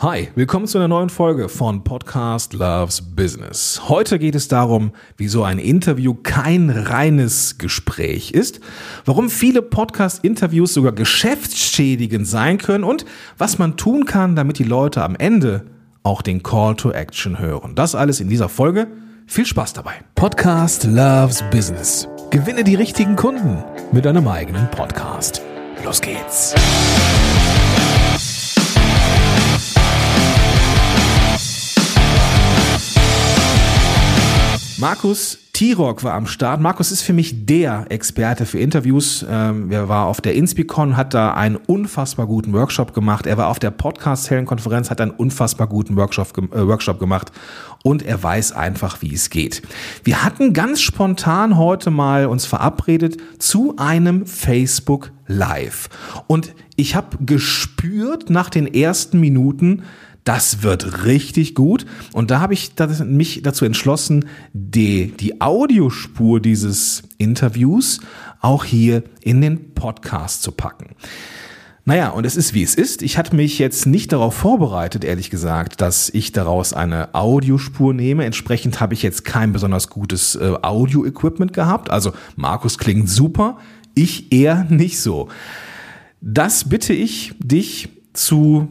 Hi, willkommen zu einer neuen Folge von Podcast Loves Business. Heute geht es darum, wieso ein Interview kein reines Gespräch ist, warum viele Podcast-Interviews sogar geschäftsschädigend sein können und was man tun kann, damit die Leute am Ende auch den Call to Action hören. Das alles in dieser Folge. Viel Spaß dabei. Podcast Loves Business. Gewinne die richtigen Kunden mit einem eigenen Podcast. Los geht's. Markus Tirok war am Start. Markus ist für mich der Experte für Interviews. Ähm, er war auf der Inspicon, hat da einen unfassbar guten Workshop gemacht. Er war auf der Podcast-Helden-Konferenz, hat einen unfassbar guten Workshop, äh, Workshop gemacht. Und er weiß einfach, wie es geht. Wir hatten ganz spontan heute mal uns verabredet zu einem Facebook Live. Und ich habe gespürt nach den ersten Minuten, das wird richtig gut. Und da habe ich mich dazu entschlossen, die, die Audiospur dieses Interviews auch hier in den Podcast zu packen. Naja, und es ist wie es ist. Ich hatte mich jetzt nicht darauf vorbereitet, ehrlich gesagt, dass ich daraus eine Audiospur nehme. Entsprechend habe ich jetzt kein besonders gutes äh, Audio-Equipment gehabt. Also Markus klingt super, ich eher nicht so. Das bitte ich dich zu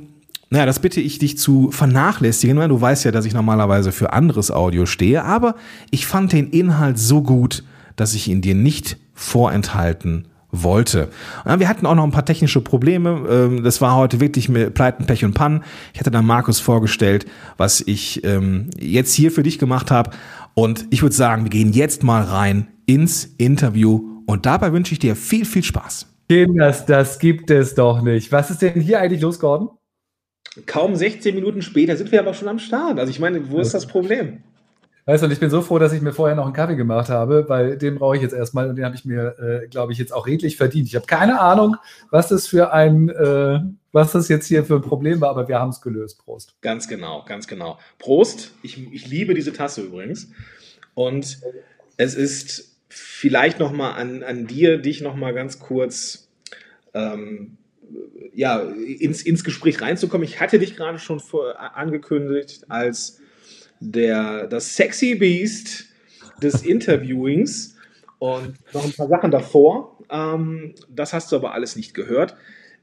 naja, das bitte ich dich zu vernachlässigen, weil du weißt ja, dass ich normalerweise für anderes Audio stehe, aber ich fand den Inhalt so gut, dass ich ihn dir nicht vorenthalten wollte. Wir hatten auch noch ein paar technische Probleme. Ähm, das war heute wirklich mit Pleiten, Pech und Pannen. Ich hatte dann Markus vorgestellt, was ich ähm, jetzt hier für dich gemacht habe. Und ich würde sagen, wir gehen jetzt mal rein ins Interview. Und dabei wünsche ich dir viel, viel Spaß. Das, das gibt es doch nicht. Was ist denn hier eigentlich los, Gordon? Kaum 16 Minuten später sind wir aber schon am Start. Also ich meine, wo ist das Problem? Weißt du, und ich bin so froh, dass ich mir vorher noch einen Kaffee gemacht habe, weil den brauche ich jetzt erstmal und den habe ich mir, äh, glaube ich, jetzt auch redlich verdient. Ich habe keine Ahnung, was das für ein, äh, was das jetzt hier für ein Problem war, aber wir haben es gelöst. Prost. Ganz genau, ganz genau. Prost. Ich, ich liebe diese Tasse übrigens. Und es ist vielleicht nochmal an, an dir, dich nochmal ganz kurz ähm, ja, ins, ins Gespräch reinzukommen. Ich hatte dich gerade schon vor, angekündigt als der, das Sexy Beast des Interviewings und noch ein paar Sachen davor. Ähm, das hast du aber alles nicht gehört.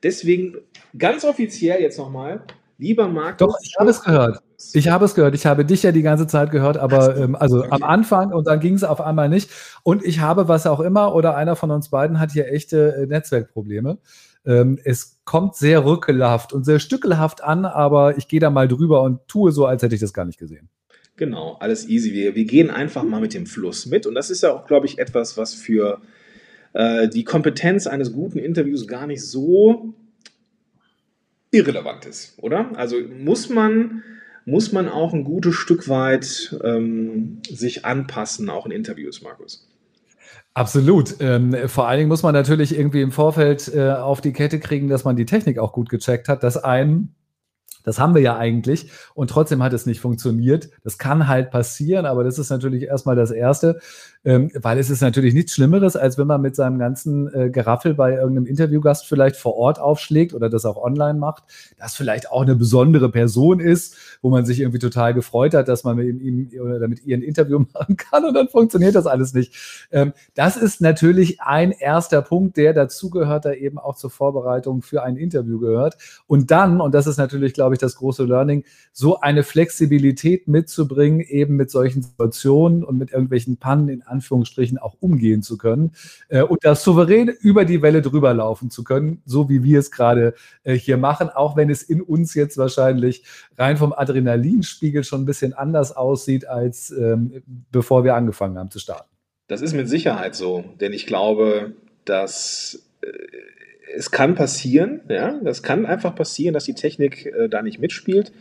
Deswegen ganz offiziell jetzt nochmal, lieber Markus. Doch, ich habe es gehört. Ich habe es gehört. Ich habe dich ja die ganze Zeit gehört, aber ähm, also okay. am Anfang und dann ging es auf einmal nicht. Und ich habe, was auch immer, oder einer von uns beiden hat hier echte äh, Netzwerkprobleme. Ähm, es kommt sehr rückelhaft und sehr stückelhaft an, aber ich gehe da mal drüber und tue so, als hätte ich das gar nicht gesehen. Genau, alles easy. Wir, wir gehen einfach mal mit dem Fluss mit. Und das ist ja auch, glaube ich, etwas, was für äh, die Kompetenz eines guten Interviews gar nicht so irrelevant ist, oder? Also muss man, muss man auch ein gutes Stück weit ähm, sich anpassen, auch in Interviews, Markus. Absolut. Ähm, vor allen Dingen muss man natürlich irgendwie im Vorfeld äh, auf die Kette kriegen, dass man die Technik auch gut gecheckt hat, dass ein das haben wir ja eigentlich und trotzdem hat es nicht funktioniert. Das kann halt passieren, aber das ist natürlich erstmal das Erste, ähm, weil es ist natürlich nichts Schlimmeres, als wenn man mit seinem ganzen äh, Geraffel bei irgendeinem Interviewgast vielleicht vor Ort aufschlägt oder das auch online macht, das vielleicht auch eine besondere Person ist, wo man sich irgendwie total gefreut hat, dass man mit ihm oder mit ihr ein Interview machen kann und dann funktioniert das alles nicht. Ähm, das ist natürlich ein erster Punkt, der dazugehört, da eben auch zur Vorbereitung für ein Interview gehört. Und dann, und das ist natürlich, glaube ich, das große Learning, so eine Flexibilität mitzubringen, eben mit solchen Situationen und mit irgendwelchen Pannen in Anführungsstrichen auch umgehen zu können äh, und das souverän über die Welle drüber laufen zu können, so wie wir es gerade äh, hier machen, auch wenn es in uns jetzt wahrscheinlich rein vom Adrenalinspiegel schon ein bisschen anders aussieht, als ähm, bevor wir angefangen haben zu starten. Das ist mit Sicherheit so, denn ich glaube, dass äh, es kann passieren, ja, das kann einfach passieren, dass die Technik äh, da nicht mitspielt.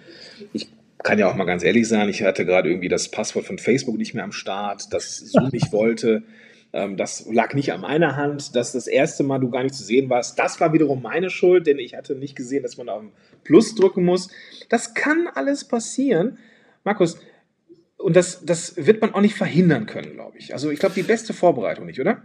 Ich kann ja auch mal ganz ehrlich sein, ich hatte gerade irgendwie das Passwort von Facebook nicht mehr am Start, das Zoom nicht wollte. Ähm, das lag nicht an meiner Hand, dass das erste Mal du gar nicht zu sehen warst. Das war wiederum meine Schuld, denn ich hatte nicht gesehen, dass man auf Plus drücken muss. Das kann alles passieren. Markus, und das, das wird man auch nicht verhindern können, glaube ich. Also ich glaube, die beste Vorbereitung nicht, oder?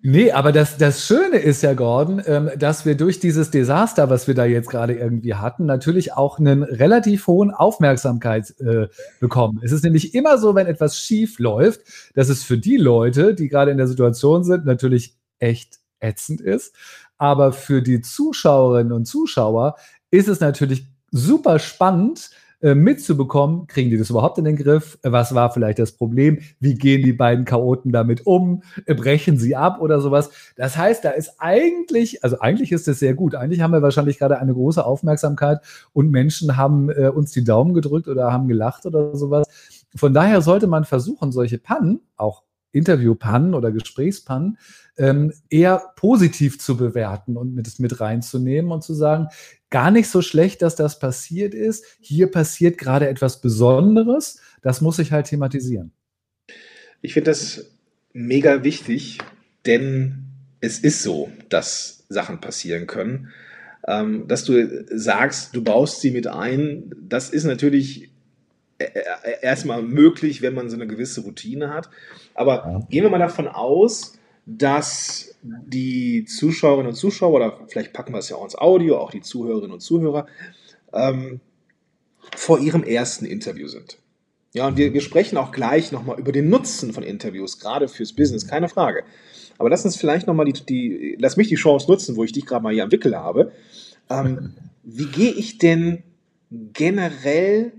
Nee, aber das, das Schöne ist ja, Gordon, ähm, dass wir durch dieses Desaster, was wir da jetzt gerade irgendwie hatten, natürlich auch einen relativ hohen Aufmerksamkeit äh, bekommen. Es ist nämlich immer so, wenn etwas schief läuft, dass es für die Leute, die gerade in der Situation sind, natürlich echt ätzend ist. Aber für die Zuschauerinnen und Zuschauer ist es natürlich super spannend, äh, mitzubekommen, kriegen die das überhaupt in den Griff? Was war vielleicht das Problem? Wie gehen die beiden Chaoten damit um? Äh, brechen sie ab oder sowas? Das heißt, da ist eigentlich, also eigentlich ist es sehr gut. Eigentlich haben wir wahrscheinlich gerade eine große Aufmerksamkeit und Menschen haben äh, uns die Daumen gedrückt oder haben gelacht oder sowas. Von daher sollte man versuchen, solche Pannen, auch Interviewpannen oder Gesprächspannen, ähm, eher positiv zu bewerten und mit, mit reinzunehmen und zu sagen, gar nicht so schlecht, dass das passiert ist. Hier passiert gerade etwas Besonderes. Das muss ich halt thematisieren. Ich finde das mega wichtig, denn es ist so, dass Sachen passieren können. Ähm, dass du sagst, du baust sie mit ein, das ist natürlich e-, e-, erstmal möglich, wenn man so eine gewisse Routine hat. Aber ja. gehen wir mal davon aus, dass die Zuschauerinnen und Zuschauer, oder vielleicht packen wir es ja auch ins Audio, auch die Zuhörerinnen und Zuhörer, ähm, vor ihrem ersten Interview sind. Ja, und wir, wir sprechen auch gleich nochmal über den Nutzen von Interviews, gerade fürs Business, keine Frage. Aber lass uns vielleicht nochmal die, die, lass mich die Chance nutzen, wo ich dich gerade mal hier am Wickel habe. Ähm, wie gehe ich denn generell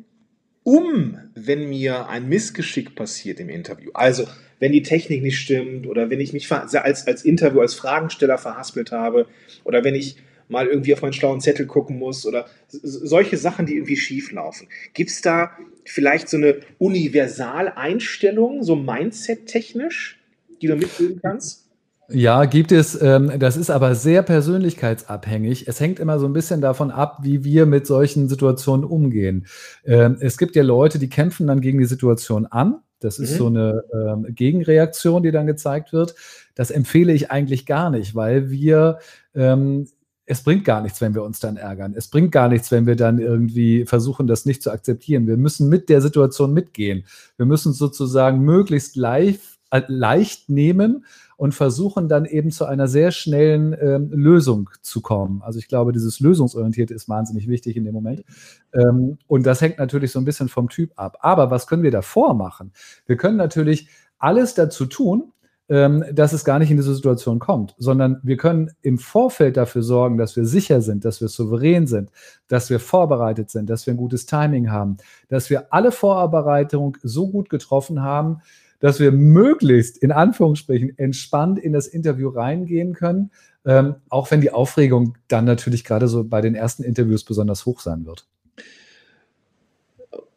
um, wenn mir ein Missgeschick passiert im Interview? Also, wenn die Technik nicht stimmt oder wenn ich mich als, als Interview, als Fragensteller verhaspelt habe oder wenn ich mal irgendwie auf meinen schlauen Zettel gucken muss oder solche Sachen, die irgendwie schief laufen. Gibt es da vielleicht so eine Universaleinstellung, so Mindset-technisch, die du mitgeben kannst? Ja, gibt es. Ähm, das ist aber sehr persönlichkeitsabhängig. Es hängt immer so ein bisschen davon ab, wie wir mit solchen Situationen umgehen. Ähm, es gibt ja Leute, die kämpfen dann gegen die Situation an das ist mhm. so eine ähm, Gegenreaktion, die dann gezeigt wird. Das empfehle ich eigentlich gar nicht, weil wir, ähm, es bringt gar nichts, wenn wir uns dann ärgern. Es bringt gar nichts, wenn wir dann irgendwie versuchen, das nicht zu akzeptieren. Wir müssen mit der Situation mitgehen. Wir müssen sozusagen möglichst live, äh, leicht nehmen und versuchen dann eben zu einer sehr schnellen ähm, Lösung zu kommen. Also ich glaube, dieses Lösungsorientierte ist wahnsinnig wichtig in dem Moment. Ähm, und das hängt natürlich so ein bisschen vom Typ ab. Aber was können wir davor machen? Wir können natürlich alles dazu tun, ähm, dass es gar nicht in diese Situation kommt, sondern wir können im Vorfeld dafür sorgen, dass wir sicher sind, dass wir souverän sind, dass wir vorbereitet sind, dass wir ein gutes Timing haben, dass wir alle Vorbereitungen so gut getroffen haben, dass wir möglichst in Anführungsstrichen entspannt in das Interview reingehen können, ähm, auch wenn die Aufregung dann natürlich gerade so bei den ersten Interviews besonders hoch sein wird.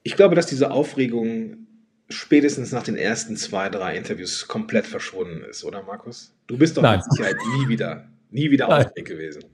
Ich glaube, dass diese Aufregung spätestens nach den ersten zwei, drei Interviews komplett verschwunden ist, oder Markus? Du bist doch Nein. mit Sicherheit nie wieder, nie wieder aufgeregt gewesen.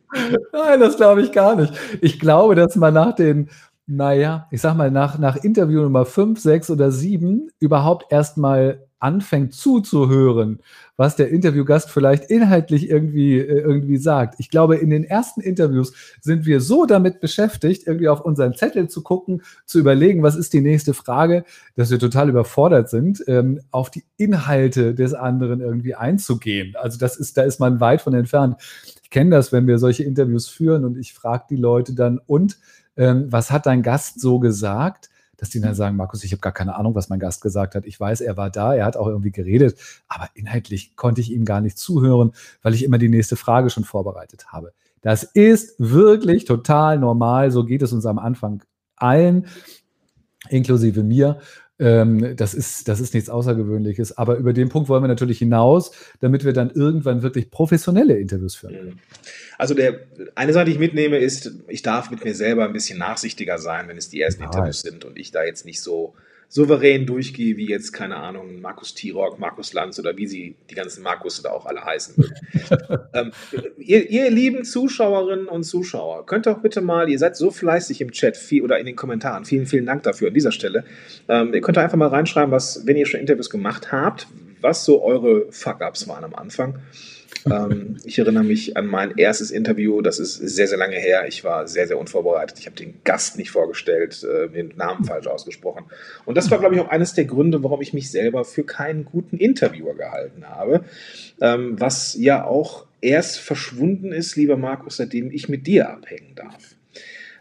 Nein, das glaube ich gar nicht. Ich glaube, dass man nach den naja, ich sag mal, nach, nach Interview Nummer 5, 6 oder 7 überhaupt erstmal anfängt zuzuhören, was der Interviewgast vielleicht inhaltlich irgendwie, äh, irgendwie sagt. Ich glaube, in den ersten Interviews sind wir so damit beschäftigt, irgendwie auf unseren Zettel zu gucken, zu überlegen, was ist die nächste Frage, dass wir total überfordert sind, ähm, auf die Inhalte des anderen irgendwie einzugehen. Also das ist, da ist man weit von entfernt. Ich kenne das, wenn wir solche Interviews führen und ich frage die Leute dann, und ähm, was hat dein Gast so gesagt? Dass die dann sagen, Markus, ich habe gar keine Ahnung, was mein Gast gesagt hat. Ich weiß, er war da, er hat auch irgendwie geredet, aber inhaltlich konnte ich ihm gar nicht zuhören, weil ich immer die nächste Frage schon vorbereitet habe. Das ist wirklich total normal. So geht es uns am Anfang allen, inklusive mir. Ähm, das, ist, das ist nichts Außergewöhnliches. Aber über den Punkt wollen wir natürlich hinaus, damit wir dann irgendwann wirklich professionelle Interviews führen können. Mhm. Also der, eine Sache, die ich mitnehme, ist, ich darf mit mir selber ein bisschen nachsichtiger sein, wenn es die ersten. Interviews sind und ich da jetzt nicht so souverän durchgehe, wie jetzt, keine Ahnung, Markus Tirock, Markus Lanz oder wie sie die ganzen Markus da auch alle heißen mögen. ähm, ihr, ihr, lieben Zuschauerinnen und Zuschauer, könnt doch bitte mal, ihr seid so fleißig im Chat viel, oder in den Kommentaren, vielen, vielen Dank dafür an dieser Stelle. Ähm, ihr könnt einfach mal reinschreiben, was, wenn ihr schon Interviews gemacht habt, was so eure Fuck-Ups waren am Anfang. Ähm, ich erinnere mich an mein erstes Interview, das ist sehr, sehr lange her. Ich war sehr, sehr unvorbereitet. Ich habe den Gast nicht vorgestellt, äh, den Namen falsch ausgesprochen. Und das war, glaube ich, auch eines der Gründe, warum ich mich selber für keinen guten Interviewer gehalten habe. Ähm, was ja auch erst verschwunden ist, lieber Markus, seitdem ich mit dir abhängen darf.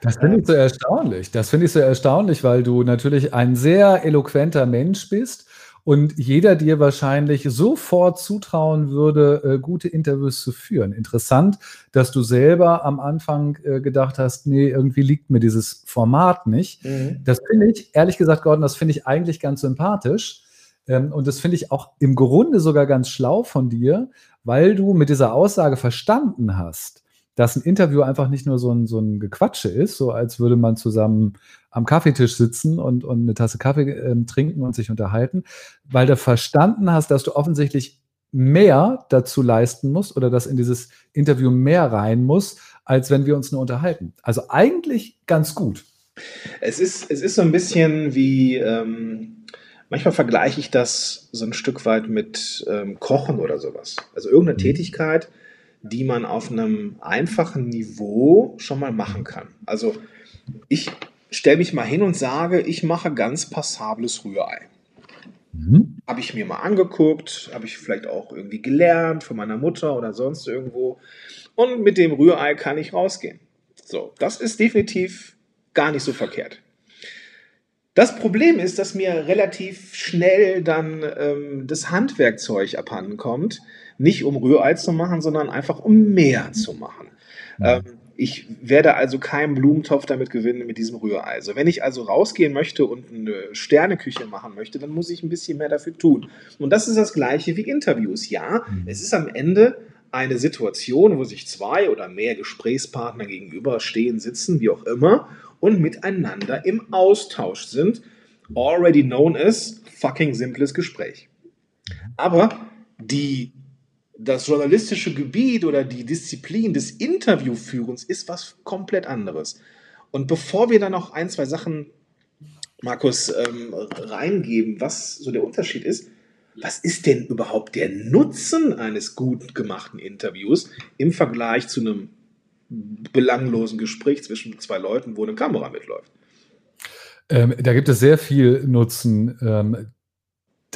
Das finde ich so erstaunlich. Das finde ich so erstaunlich, weil du natürlich ein sehr eloquenter Mensch bist und jeder dir wahrscheinlich sofort zutrauen würde, äh, gute Interviews zu führen. Interessant, dass du selber am Anfang äh, gedacht hast, nee, irgendwie liegt mir dieses Format nicht. Mhm. Das finde ich, ehrlich gesagt, Gordon, das finde ich eigentlich ganz sympathisch. Ähm, und das finde ich auch im Grunde sogar ganz schlau von dir, weil du mit dieser Aussage verstanden hast, dass ein Interview einfach nicht nur so ein, so ein Gequatsche ist, so als würde man zusammen am Kaffeetisch sitzen und, und eine Tasse Kaffee äh, trinken und sich unterhalten, weil du verstanden hast, dass du offensichtlich mehr dazu leisten musst oder dass in dieses Interview mehr rein muss, als wenn wir uns nur unterhalten. Also eigentlich ganz gut. Es ist, es ist so ein bisschen wie, ähm, manchmal vergleiche ich das so ein Stück weit mit ähm, Kochen oder sowas. Also irgendeine mhm. Tätigkeit, die man auf einem einfachen Niveau schon mal machen kann. Also ich stelle mich mal hin und sage, ich mache ganz passables Rührei. Mhm. Habe ich mir mal angeguckt, habe ich vielleicht auch irgendwie gelernt von meiner Mutter oder sonst irgendwo. Und mit dem Rührei kann ich rausgehen. So, das ist definitiv gar nicht so verkehrt. Das Problem ist, dass mir relativ schnell dann ähm, das Handwerkzeug abhanden kommt. Nicht um Rührei zu machen, sondern einfach um mehr zu machen. Ähm, ich werde also keinen Blumentopf damit gewinnen mit diesem Rührei. Also wenn ich also rausgehen möchte und eine Sterneküche machen möchte, dann muss ich ein bisschen mehr dafür tun. Und das ist das gleiche wie Interviews. Ja, mhm. es ist am Ende eine Situation, wo sich zwei oder mehr Gesprächspartner gegenüberstehen, sitzen, wie auch immer, und miteinander im Austausch sind. Already known as fucking simples Gespräch. Aber die das journalistische Gebiet oder die Disziplin des Interviewführens ist was komplett anderes. Und bevor wir dann noch ein, zwei Sachen, Markus, ähm, reingeben, was so der Unterschied ist, was ist denn überhaupt der Nutzen eines gut gemachten Interviews im Vergleich zu einem belanglosen Gespräch zwischen zwei Leuten, wo eine Kamera mitläuft? Ähm, da gibt es sehr viel Nutzen. Ähm,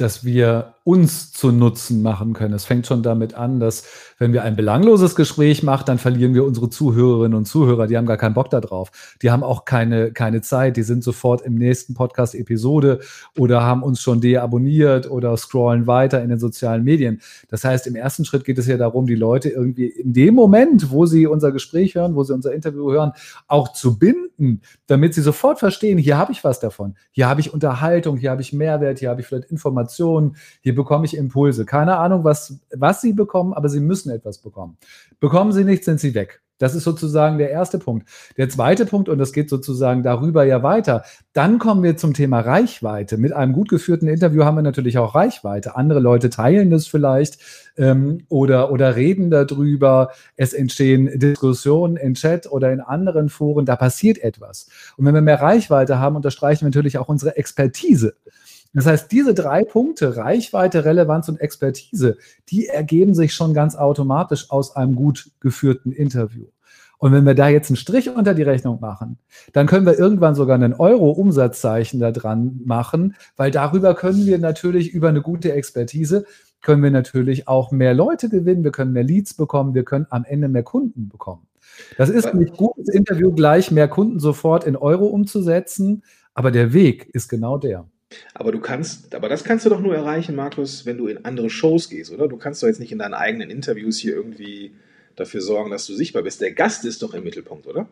dass wir uns zu Nutzen machen können. Es fängt schon damit an, dass wenn wir ein belangloses Gespräch machen, dann verlieren wir unsere Zuhörerinnen und Zuhörer. Die haben gar keinen Bock darauf. Die haben auch keine, keine Zeit. Die sind sofort im nächsten Podcast-Episode oder haben uns schon deabonniert oder scrollen weiter in den sozialen Medien. Das heißt, im ersten Schritt geht es ja darum, die Leute irgendwie in dem Moment, wo sie unser Gespräch hören, wo sie unser Interview hören, auch zu binden, damit sie sofort verstehen, hier habe ich was davon. Hier habe ich Unterhaltung, hier habe ich Mehrwert, hier habe ich vielleicht Informationen Informationen, hier bekomme ich Impulse. Keine Ahnung, was, was Sie bekommen, aber Sie müssen etwas bekommen. Bekommen Sie nichts, sind Sie weg. Das ist sozusagen der erste Punkt. Der zweite Punkt, und das geht sozusagen darüber ja weiter, dann kommen wir zum Thema Reichweite. Mit einem gut geführten Interview haben wir natürlich auch Reichweite. Andere Leute teilen das vielleicht ähm, oder, oder reden darüber. Es entstehen Diskussionen in Chat oder in anderen Foren. Da passiert etwas. Und wenn wir mehr Reichweite haben, unterstreichen wir natürlich auch unsere Expertise. Das heißt, diese drei Punkte, Reichweite, Relevanz und Expertise, die ergeben sich schon ganz automatisch aus einem gut geführten Interview. Und wenn wir da jetzt einen Strich unter die Rechnung machen, dann können wir irgendwann sogar einen Euro-Umsatzzeichen da dran machen, weil darüber können wir natürlich über eine gute Expertise, können wir natürlich auch mehr Leute gewinnen, wir können mehr Leads bekommen, wir können am Ende mehr Kunden bekommen. Das ist nicht gutes Interview gleich mehr Kunden sofort in Euro umzusetzen, aber der Weg ist genau der. Aber du kannst, aber das kannst du doch nur erreichen, Markus, wenn du in andere Shows gehst, oder? Du kannst doch jetzt nicht in deinen eigenen Interviews hier irgendwie dafür sorgen, dass du sichtbar bist. Der Gast ist doch im Mittelpunkt, oder?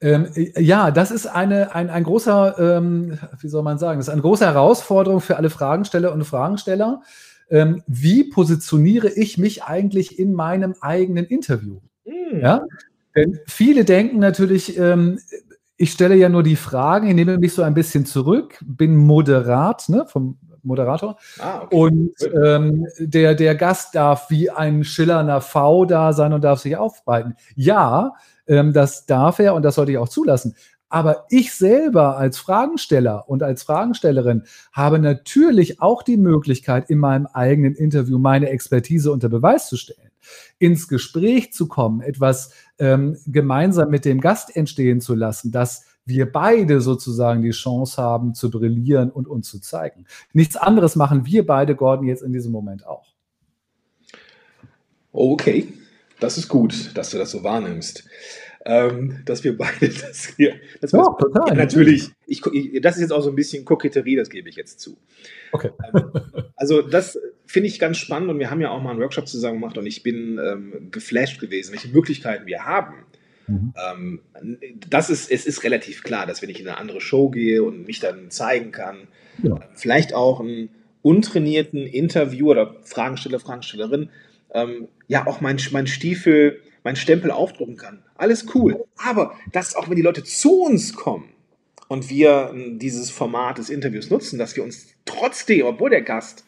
Ähm, ja, das ist eine, ein, ein großer, ähm, wie soll man sagen, das ist eine große Herausforderung für alle Fragensteller und Fragensteller. Ähm, wie positioniere ich mich eigentlich in meinem eigenen Interview? Mm. Ja? Denn viele denken natürlich, ähm, ich stelle ja nur die Fragen, ich nehme mich so ein bisschen zurück, bin moderat, ne, vom Moderator. Ah, okay. Und ähm, der, der Gast darf wie ein schillernder V da sein und darf sich aufbreiten. Ja, ähm, das darf er und das sollte ich auch zulassen. Aber ich selber als Fragensteller und als Fragenstellerin habe natürlich auch die Möglichkeit, in meinem eigenen Interview meine Expertise unter Beweis zu stellen. Ins Gespräch zu kommen, etwas ähm, gemeinsam mit dem Gast entstehen zu lassen, dass wir beide sozusagen die Chance haben zu brillieren und uns zu zeigen. Nichts anderes machen wir beide, Gordon, jetzt in diesem Moment auch. Okay, das ist gut, dass du das so wahrnimmst ähm, dass wir beide das hier. Das ja, total. Ja, natürlich, ich, das ist jetzt auch so ein bisschen Koketterie, das gebe ich jetzt zu. Okay. Ähm, also, das finde ich ganz spannend und wir haben ja auch mal einen Workshop zusammen gemacht und ich bin ähm, geflasht gewesen, welche Möglichkeiten wir haben. Mhm. Ähm, das ist, es ist relativ klar, dass wenn ich in eine andere Show gehe und mich dann zeigen kann, ja. vielleicht auch einen untrainierten Interviewer oder Fragensteller, Fragestellerin, ähm, ja auch mein, mein Stiefel meinen Stempel aufdrucken kann. Alles cool. Aber dass auch wenn die Leute zu uns kommen und wir hm, dieses Format des Interviews nutzen, dass wir uns trotzdem, obwohl der Gast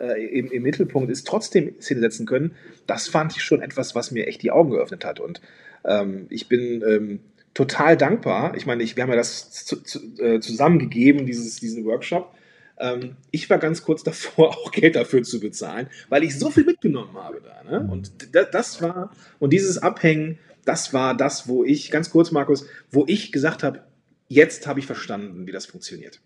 äh, im, im, Mittelpunkt ist, trotzdem Szene setzen können, das fand ich schon etwas, was mir echt die Augen geöffnet hat. Und ähm, ich bin ähm, total dankbar. Ich meine, ich, wir haben ja das zu, zu, äh, zusammengegeben, dieses, diesen Workshop. Ähm, ich war ganz kurz davor, auch Geld dafür zu bezahlen, weil ich so viel mitgenommen habe da. Ne? Und das war, und dieses Abhängen, das war das, wo ich, ganz kurz, Markus, wo ich gesagt habe, jetzt habe ich verstanden, wie das funktioniert.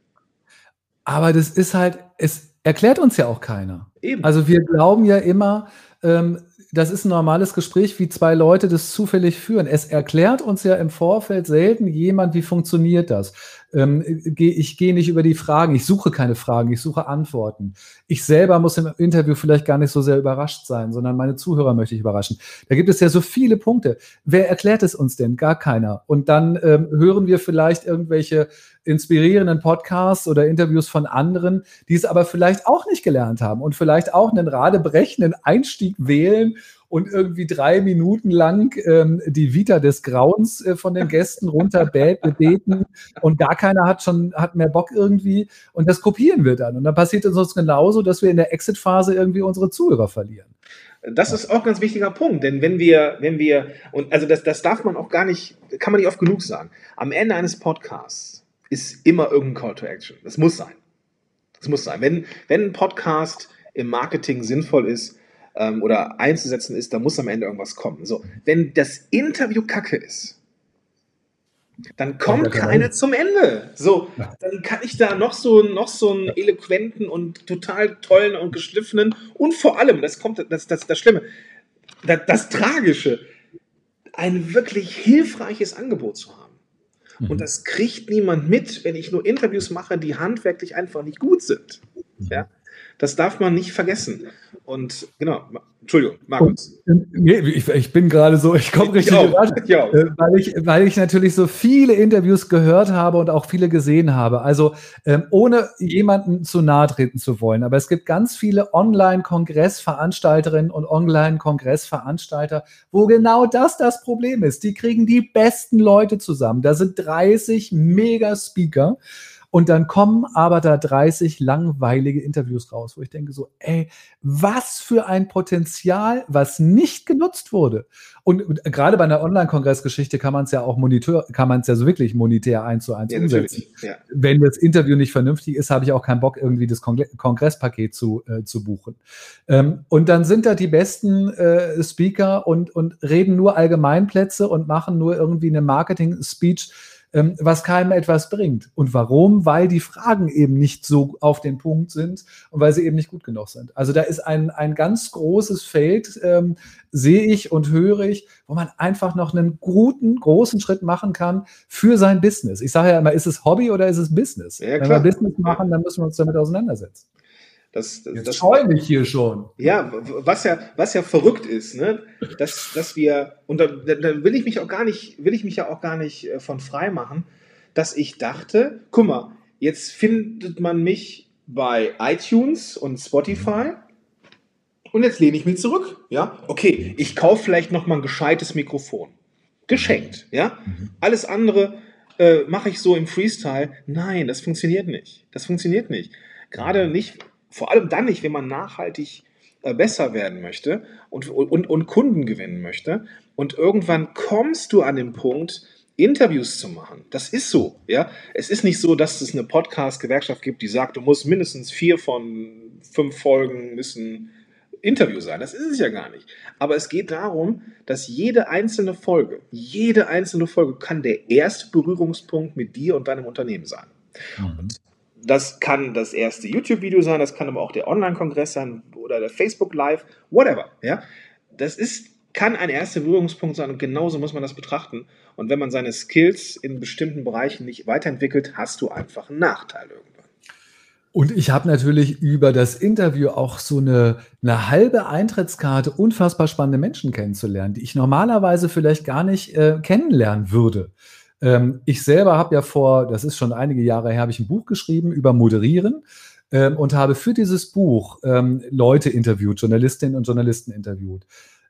Aber das ist halt, es erklärt uns ja auch keiner. Eben. Also wir glauben ja immer, ähm, das ist ein normales Gespräch, wie zwei Leute das zufällig führen. Es erklärt uns ja im Vorfeld selten jemand, wie funktioniert das. Ähm, ich gehe nicht über die Fragen, ich suche keine Fragen, ich suche Antworten. Ich selber muss im Interview vielleicht gar nicht so sehr überrascht sein, sondern meine Zuhörer möchte ich überraschen. Da gibt es ja so viele Punkte. Wer erklärt es uns denn? Gar keiner. Und dann ähm, hören wir vielleicht irgendwelche inspirierenden Podcasts oder Interviews von anderen, die es aber vielleicht auch nicht gelernt haben und vielleicht auch einen radebrechenden Einstieg wählen und irgendwie drei Minuten lang ähm, die Vita des Grauens äh, von den Gästen runter beten und gar keiner hat schon hat mehr Bock irgendwie und das kopieren wir dann und dann passiert es uns genauso, dass wir in der Exit-Phase irgendwie unsere Zuhörer verlieren. Das ist auch ein ganz wichtiger Punkt, denn wenn wir, wenn wir, und also das, das darf man auch gar nicht, kann man nicht oft genug sagen. Am Ende eines Podcasts ist immer irgendein Call to Action. Das muss sein. Das muss sein. Wenn, wenn ein Podcast im Marketing sinnvoll ist, ähm, oder einzusetzen ist, da muss am Ende irgendwas kommen. So, wenn das Interview kacke ist, dann kommt keine zum Ende. So, dann kann ich da noch so, noch so einen eloquenten und total tollen und geschliffenen und vor allem, das kommt, das, das, das Schlimme, das, das Tragische, ein wirklich hilfreiches Angebot zu haben. Mhm. Und das kriegt niemand mit, wenn ich nur Interviews mache, die handwerklich einfach nicht gut sind. Ja? Das darf man nicht vergessen. Und genau, Entschuldigung, Markus. Nee, ich, ich, bin gerade so, ich komme richtig ich auch, ich auch. Äh, weil, ich, weil ich natürlich so viele Interviews gehört habe und auch viele gesehen habe. Also ähm, ohne jemanden zu nahe treten zu wollen. Aber es gibt ganz viele Online-Kongressveranstalterinnen und Online-Kongressveranstalter, wo genau das das Problem ist. Die kriegen die besten Leute zusammen. Da sind 30 Mega-Speaker. Und dann kommen aber da 30 langweilige Interviews raus, wo ich denke so, ey, was für ein Potenzial, was nicht genutzt wurde. Und gerade bei einer Online-Kongressgeschichte kann man es ja auch monitor, kann man es ja so wirklich monetär eins zu eins ja, umsetzen. Ja. Wenn das Interview nicht vernünftig ist, habe ich auch keinen Bock, irgendwie das Kongre Kongresspaket zu, äh, zu buchen. Ähm, und dann sind da die besten äh, Speaker und, und reden nur Allgemeinplätze und machen nur irgendwie eine Marketing-Speech ähm, was keinem etwas bringt. Und warum? Weil die Fragen eben nicht so auf den Punkt sind und weil sie eben nicht gut genug sind. Also da ist ein, ein ganz großes Feld, ähm, sehe ich und höre ich, wo man einfach noch einen guten, großen Schritt machen kann für sein Business. Ich sage ja immer, ist es Hobby oder ist es Business? Ja, Wenn wir Business machen, dann müssen wir uns damit auseinandersetzen. Das, das, Jetzt freue mich hier schon. Ja, was ja, was ja verrückt ist, ne? dass, dass wir, und da, da will ich mich auch gar nicht, will ich mich ja auch gar nicht äh, von frei machen, dass ich dachte, guck mal, jetzt findet man mich bei iTunes und Spotify und jetzt lehne ich mich zurück. Ja, okay, ich kaufe vielleicht noch mal ein gescheites Mikrofon. Geschenkt, ja. Mhm. Alles andere äh, mache ich so im Freestyle. Nein, das funktioniert nicht. Das funktioniert nicht. Gerade nicht, vor allem dann nicht, wenn man nachhaltig äh, besser werden möchte und, und, und Kunden gewinnen möchte. Und irgendwann kommst du an den Punkt, Interviews zu machen. Das ist so, ja. Es ist nicht so, dass es eine Podcast-Gewerkschaft gibt, die sagt, du musst mindestens vier von fünf Folgen müssen Interview sein. Das ist es ja gar nicht. Aber es geht darum, dass jede einzelne Folge, jede einzelne Folge kann der erste Berührungspunkt mit dir und deinem Unternehmen sein. Mhm. Das kann das erste YouTube-Video sein, das kann aber auch der Online-Kongress sein oder der Facebook Live, whatever. Ja, das ist kann ein erster Berührungspunkt sein und genauso muss man das betrachten. Und wenn man seine Skills in bestimmten Bereichen nicht weiterentwickelt, hast du einfach einen Nachteil irgendwann. Und ich habe natürlich über das Interview auch so eine, eine halbe Eintrittskarte, unfassbar spannende Menschen kennenzulernen, die ich normalerweise vielleicht gar nicht äh, kennenlernen würde. Ähm, ich selber habe ja vor, das ist schon einige Jahre her, habe ich ein Buch geschrieben über Moderieren ähm, und habe für dieses Buch ähm, Leute interviewt, Journalistinnen und Journalisten interviewt.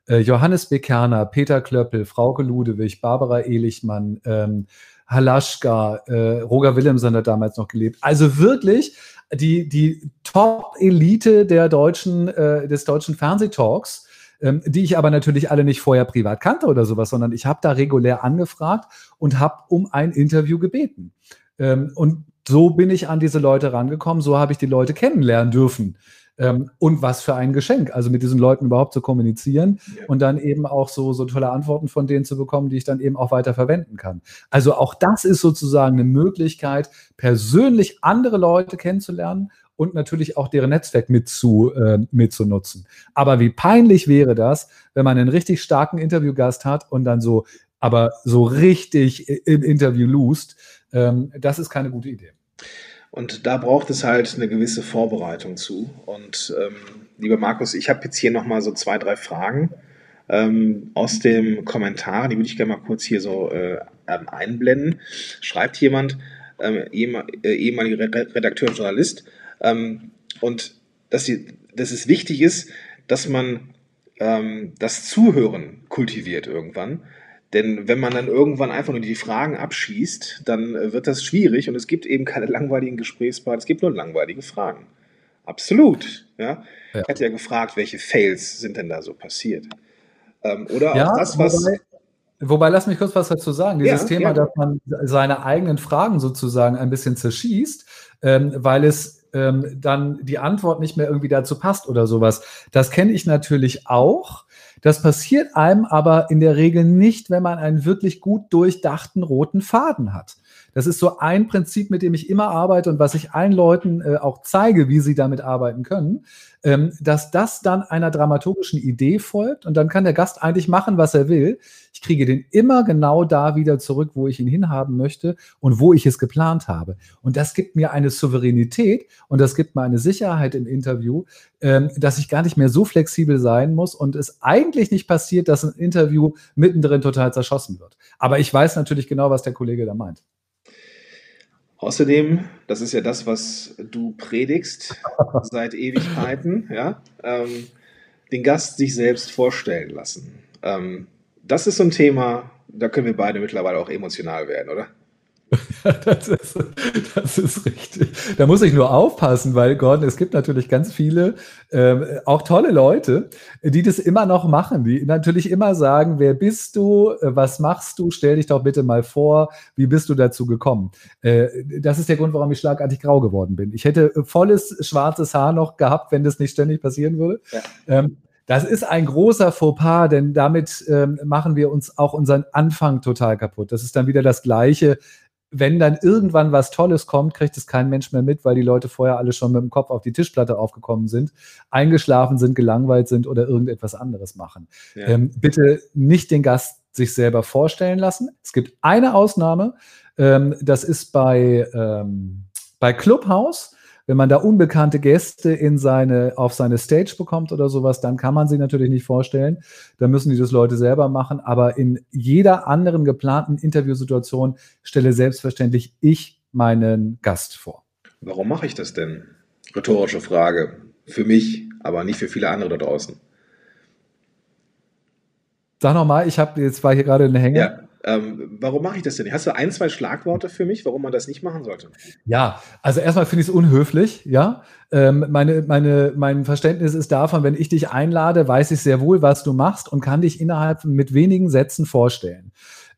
Äh, Johannes Bekerner, Peter Klöppel, Frauke Ludewig, Barbara Ehlichmann, ähm, Halaschka, äh, Roger Willemsen hat damals noch gelebt. Also wirklich die, die Top-Elite äh, des deutschen Fernsehtalks, ähm, die ich aber natürlich alle nicht vorher privat kannte oder sowas, sondern ich habe da regulär angefragt und habe um ein Interview gebeten. Ähm, und so bin ich an diese Leute rangekommen, so habe ich die Leute kennenlernen dürfen. Ähm, und was für ein Geschenk, also mit diesen Leuten überhaupt zu kommunizieren ja. und dann eben auch so, so tolle Antworten von denen zu bekommen, die ich dann eben auch weiter verwenden kann. Also auch das ist sozusagen eine Möglichkeit, persönlich andere Leute kennenzulernen und natürlich auch deren Netzwerk mit zu, äh, mitzunutzen. Aber wie peinlich wäre das, wenn man einen richtig starken Interviewgast hat und dann so, aber so richtig im Interview lust. Ähm, das ist keine gute Idee. Und da braucht es halt eine gewisse Vorbereitung zu. Und ähm, lieber Markus, ich habe jetzt hier nochmal so zwei, drei Fragen ähm, aus dem Kommentar, die würde ich gerne mal kurz hier so äh, einblenden. Schreibt jemand, ähm, äh, ehemaliger Redakteur und Journalist, ähm, und dass, die, dass es wichtig ist, dass man ähm, das Zuhören kultiviert irgendwann denn wenn man dann irgendwann einfach nur die Fragen abschießt, dann äh, wird das schwierig und es gibt eben keine langweiligen Gesprächspartner, es gibt nur langweilige Fragen. Absolut. Ja? ja. Ich hatte ja gefragt, welche Fails sind denn da so passiert. Ähm, oder ja, auch das, was. Wobei, wobei, lass mich kurz was dazu sagen. Dieses ja, Thema, dass man seine eigenen Fragen sozusagen ein bisschen zerschießt, ähm, weil es ähm, dann die Antwort nicht mehr irgendwie dazu passt oder sowas. Das kenne ich natürlich auch. Das passiert einem aber in der Regel nicht, wenn man einen wirklich gut durchdachten roten Faden hat. Das ist so ein Prinzip, mit dem ich immer arbeite und was ich allen Leuten äh, auch zeige, wie sie damit arbeiten können, ähm, dass das dann einer dramaturgischen Idee folgt und dann kann der Gast eigentlich machen, was er will. Ich kriege den immer genau da wieder zurück, wo ich ihn hinhaben möchte und wo ich es geplant habe. Und das gibt mir eine Souveränität und das gibt mir eine Sicherheit im Interview, ähm, dass ich gar nicht mehr so flexibel sein muss und es eigentlich nicht passiert, dass ein Interview mittendrin total zerschossen wird. Aber ich weiß natürlich genau, was der Kollege da meint. Außerdem, das ist ja das, was du predigst seit Ewigkeiten, ja, ähm, den Gast sich selbst vorstellen lassen. Ähm, das ist so ein Thema, da können wir beide mittlerweile auch emotional werden, oder? das, ist, das ist richtig. Da muss ich nur aufpassen, weil Gordon, es gibt natürlich ganz viele, ähm, auch tolle Leute, die das immer noch machen, die natürlich immer sagen, wer bist du, äh, was machst du, stell dich doch bitte mal vor, wie bist du dazu gekommen? Äh, das ist der Grund, warum ich schlagartig grau geworden bin. Ich hätte volles schwarzes Haar noch gehabt, wenn das nicht ständig passieren würde. Ja. Ähm, das ist ein großer Fauxpas, denn damit ähm, machen wir uns auch unseren Anfang total kaputt. Das ist dann wieder das Gleiche, wenn dann irgendwann was Tolles kommt, kriegt es kein Mensch mehr mit, weil die Leute vorher alle schon mit dem Kopf auf die Tischplatte aufgekommen sind, eingeschlafen sind, gelangweilt sind oder irgendetwas anderes machen. Ja. Ähm, bitte nicht den Gast sich selber vorstellen lassen. Es gibt eine Ausnahme, ähm, das ist bei, ähm, bei Clubhouse. Wenn man da unbekannte Gäste in seine, auf seine Stage bekommt oder sowas, dann kann man sie natürlich nicht vorstellen. Da müssen die das Leute selber machen. Aber in jeder anderen geplanten Interviewsituation stelle selbstverständlich ich meinen Gast vor. Warum mache ich das denn? Rhetorische Frage. Für mich, aber nicht für viele andere da draußen. Sag nochmal, ich habe jetzt war hier gerade eine Hänge. Ja. Ähm, warum mache ich das denn? Hast du ein, zwei Schlagworte für mich, warum man das nicht machen sollte? Ja, also erstmal finde ich es unhöflich, ja. Ähm, meine, meine, mein Verständnis ist davon, wenn ich dich einlade, weiß ich sehr wohl, was du machst und kann dich innerhalb mit wenigen Sätzen vorstellen.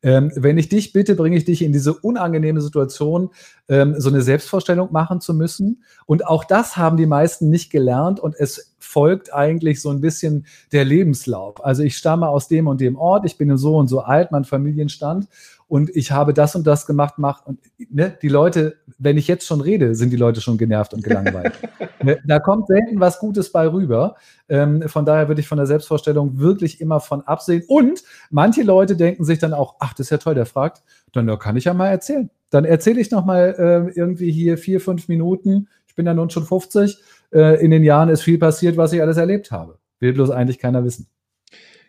Ähm, wenn ich dich bitte, bringe ich dich in diese unangenehme Situation, ähm, so eine Selbstvorstellung machen zu müssen. Und auch das haben die meisten nicht gelernt und es folgt eigentlich so ein bisschen der Lebenslauf. Also ich stamme aus dem und dem Ort, ich bin so und so alt, mein Familienstand und ich habe das und das gemacht, mach und ne, die Leute, wenn ich jetzt schon rede, sind die Leute schon genervt und gelangweilt. Ne, da kommt selten was Gutes bei rüber. Ähm, von daher würde ich von der Selbstvorstellung wirklich immer von absehen. Und manche Leute denken sich dann auch, ach, das ist ja toll, der fragt, dann da kann ich ja mal erzählen. Dann erzähle ich noch mal äh, irgendwie hier vier, fünf Minuten. Ich bin ja nun schon 50. Äh, in den Jahren ist viel passiert, was ich alles erlebt habe. Will bloß eigentlich keiner wissen.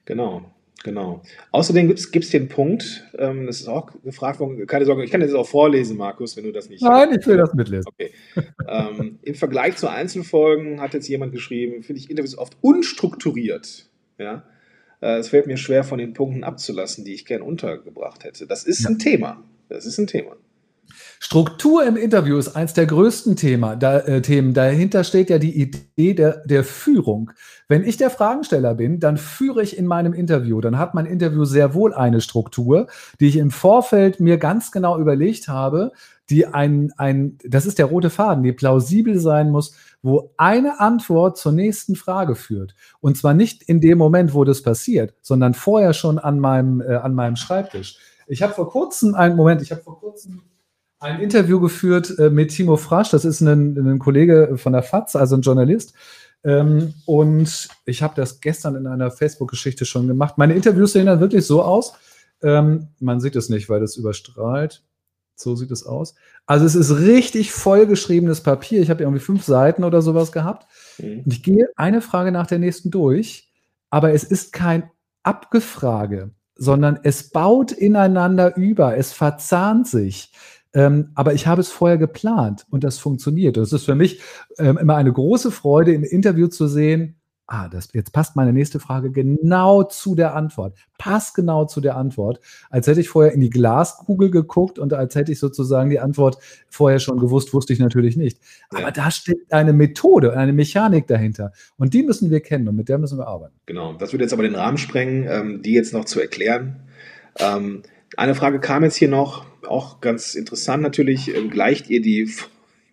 Genau. Genau. Außerdem gibt es den Punkt, ähm, das ist auch gefragt worden, keine Sorge, ich kann das auch vorlesen, Markus, wenn du das nicht. Nein, ich will das mitlesen. Okay. ähm, Im Vergleich zu Einzelfolgen hat jetzt jemand geschrieben, finde ich Interviews oft unstrukturiert. Ja. Äh, es fällt mir schwer, von den Punkten abzulassen, die ich gern untergebracht hätte. Das ist ja. ein Thema. Das ist ein Thema. Struktur im Interview ist eins der größten Thema, da, äh, Themen. Dahinter steht ja die Idee der, der Führung. Wenn ich der Fragensteller bin, dann führe ich in meinem Interview. Dann hat mein Interview sehr wohl eine Struktur, die ich im Vorfeld mir ganz genau überlegt habe, die ein, ein, das ist der rote Faden, die plausibel sein muss, wo eine Antwort zur nächsten Frage führt. Und zwar nicht in dem Moment, wo das passiert, sondern vorher schon an meinem, äh, an meinem Schreibtisch. Ich habe vor kurzem einen Moment, ich habe vor kurzem ein Interview geführt äh, mit Timo Frasch, das ist ein, ein, Kollege von der FAZ, also ein Journalist. Ähm, und ich habe das gestern in einer Facebook-Geschichte schon gemacht. Meine Interviews sehen dann wirklich so aus. Ähm, man sieht es nicht, weil das überstrahlt. So sieht es aus. Also es ist richtig vollgeschriebenes Papier. Ich habe irgendwie fünf Seiten oder sowas gehabt. Mhm. Und ich gehe eine Frage nach der nächsten durch, aber es ist kein Abgefrage, sondern es baut ineinander über, es verzahnt sich. Ähm, aber ich habe es vorher geplant und das funktioniert. Und es ist für mich ähm, immer eine große Freude, im Interview zu sehen, ah, das, jetzt passt meine nächste Frage genau zu der Antwort. Passt genau zu der Antwort. Als hätte ich vorher in die Glaskugel geguckt und als hätte ich sozusagen die Antwort vorher schon gewusst, wusste ich natürlich nicht. Ja. Aber da steckt eine Methode, eine Mechanik dahinter. Und die müssen wir kennen und mit der müssen wir arbeiten. Genau. Das würde jetzt aber den Rahmen sprengen, ähm, die jetzt noch zu erklären. Eine Frage kam jetzt hier noch auch ganz interessant natürlich, ähm, gleicht ihr die, ich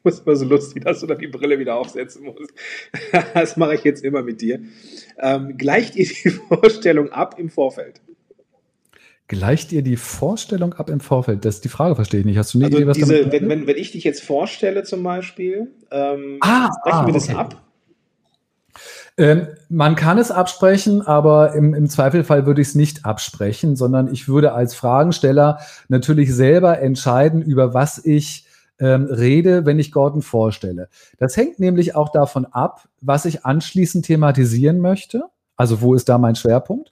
muss immer so lustig, dass du dann die Brille wieder aufsetzen musst. das mache ich jetzt immer mit dir. Ähm, gleicht ihr die Vorstellung ab im Vorfeld? Gleicht ihr die Vorstellung ab im Vorfeld? Das ist die Frage, verstehe ich nicht. Hast du eine also Idee, was diese, damit wenn, wenn, wenn ich dich jetzt vorstelle zum Beispiel, ähm, ah, sprechen ah, wir das ab? Ähm, man kann es absprechen, aber im, im Zweifelfall würde ich es nicht absprechen, sondern ich würde als Fragensteller natürlich selber entscheiden, über was ich ähm, rede, wenn ich Gordon vorstelle. Das hängt nämlich auch davon ab, was ich anschließend thematisieren möchte. Also wo ist da mein Schwerpunkt?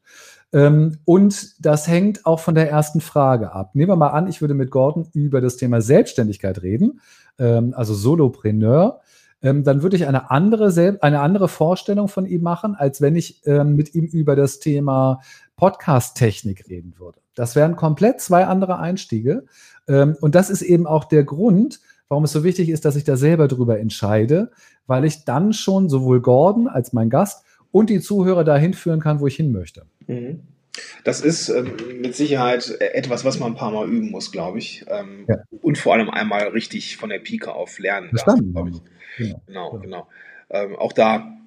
Ähm, und das hängt auch von der ersten Frage ab. Nehmen wir mal an, ich würde mit Gordon über das Thema Selbstständigkeit reden, ähm, also Solopreneur ähm, dann würde ich eine andere, eine andere Vorstellung von ihm machen, als wenn ich ähm, mit ihm über das Thema Podcast-Technik reden würde. Das wären komplett zwei andere Einstiege. Ähm, und das ist eben auch der Grund, warum es so wichtig ist, dass ich da selber drüber entscheide, weil ich dann schon sowohl Gordon als mein Gast und die Zuhörer dahin führen kann, wo ich hin möchte. Mhm. Das ist ähm, mit Sicherheit etwas, was man ein paar Mal üben muss, glaube ich. Ähm, ja. Und vor allem einmal richtig von der Pike auf lernen darf, glaube ich. Genau, genau. genau. Ähm, auch da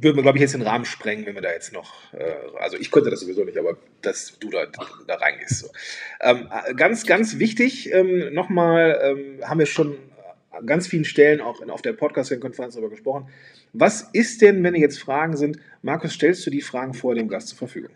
würden wir, glaube ich, jetzt den Rahmen sprengen, wenn wir da jetzt noch, äh, also ich könnte das sowieso nicht, aber dass du da, da reingehst. So. Ähm, äh, ganz, ganz wichtig, ähm, nochmal, ähm, haben wir schon an ganz vielen Stellen auch in, auf der Podcast-Konferenz darüber gesprochen. Was ist denn, wenn jetzt Fragen sind, Markus, stellst du die Fragen vor dem Gast zur Verfügung?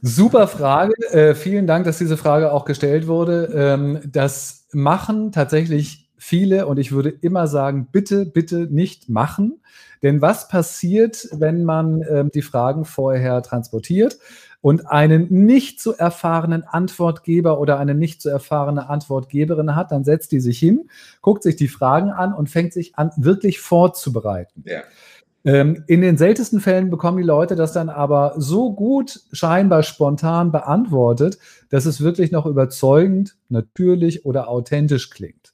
Super Frage. Äh, vielen Dank, dass diese Frage auch gestellt wurde. Ähm, das machen tatsächlich viele und ich würde immer sagen, bitte, bitte nicht machen. Denn was passiert, wenn man ähm, die Fragen vorher transportiert und einen nicht zu erfahrenen Antwortgeber oder eine nicht zu erfahrene Antwortgeberin hat, dann setzt die sich hin, guckt sich die Fragen an und fängt sich an, wirklich vorzubereiten. Ja. Ähm, in den seltensten Fällen bekommen die Leute das dann aber so gut, scheinbar spontan beantwortet, dass es wirklich noch überzeugend, natürlich oder authentisch klingt.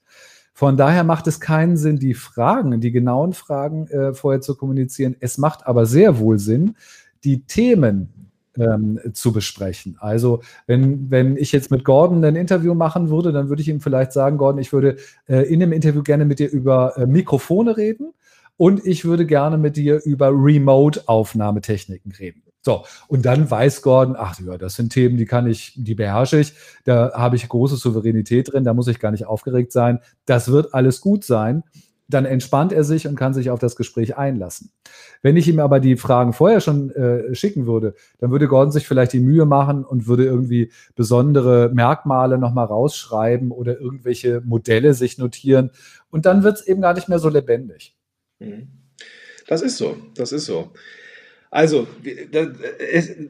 Von daher macht es keinen Sinn, die Fragen, die genauen Fragen äh, vorher zu kommunizieren. Es macht aber sehr wohl Sinn, die Themen ähm, zu besprechen. Also wenn, wenn ich jetzt mit Gordon ein Interview machen würde, dann würde ich ihm vielleicht sagen, Gordon, ich würde äh, in dem Interview gerne mit dir über äh, Mikrofone reden und ich würde gerne mit dir über Remote-Aufnahmetechniken reden. So, und dann weiß Gordon, ach ja, das sind Themen, die kann ich, die beherrsche ich, da habe ich große Souveränität drin, da muss ich gar nicht aufgeregt sein. Das wird alles gut sein dann entspannt er sich und kann sich auf das Gespräch einlassen. Wenn ich ihm aber die Fragen vorher schon äh, schicken würde, dann würde Gordon sich vielleicht die Mühe machen und würde irgendwie besondere Merkmale nochmal rausschreiben oder irgendwelche Modelle sich notieren. Und dann wird es eben gar nicht mehr so lebendig. Mhm. Das ist so, das ist so. Also,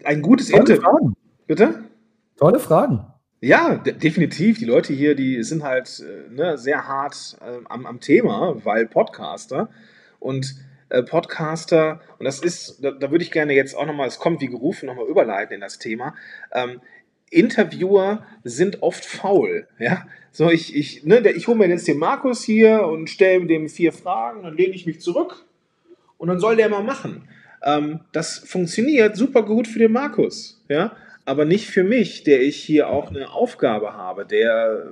ein gutes Tolle Interview. Fragen. Bitte? Tolle Fragen. Ja, de definitiv. Die Leute hier, die sind halt äh, ne, sehr hart äh, am, am Thema, weil Podcaster und äh, Podcaster, und das ist, da, da würde ich gerne jetzt auch nochmal, es kommt wie gerufen, nochmal überleiten in das Thema. Ähm, Interviewer sind oft faul. Ja? So, ich, ich, ne, ich hole mir jetzt den Markus hier und stelle dem vier Fragen, dann lehne ich mich zurück und dann soll der mal machen. Ähm, das funktioniert super gut für den Markus. Ja? aber nicht für mich, der ich hier auch eine Aufgabe habe, der,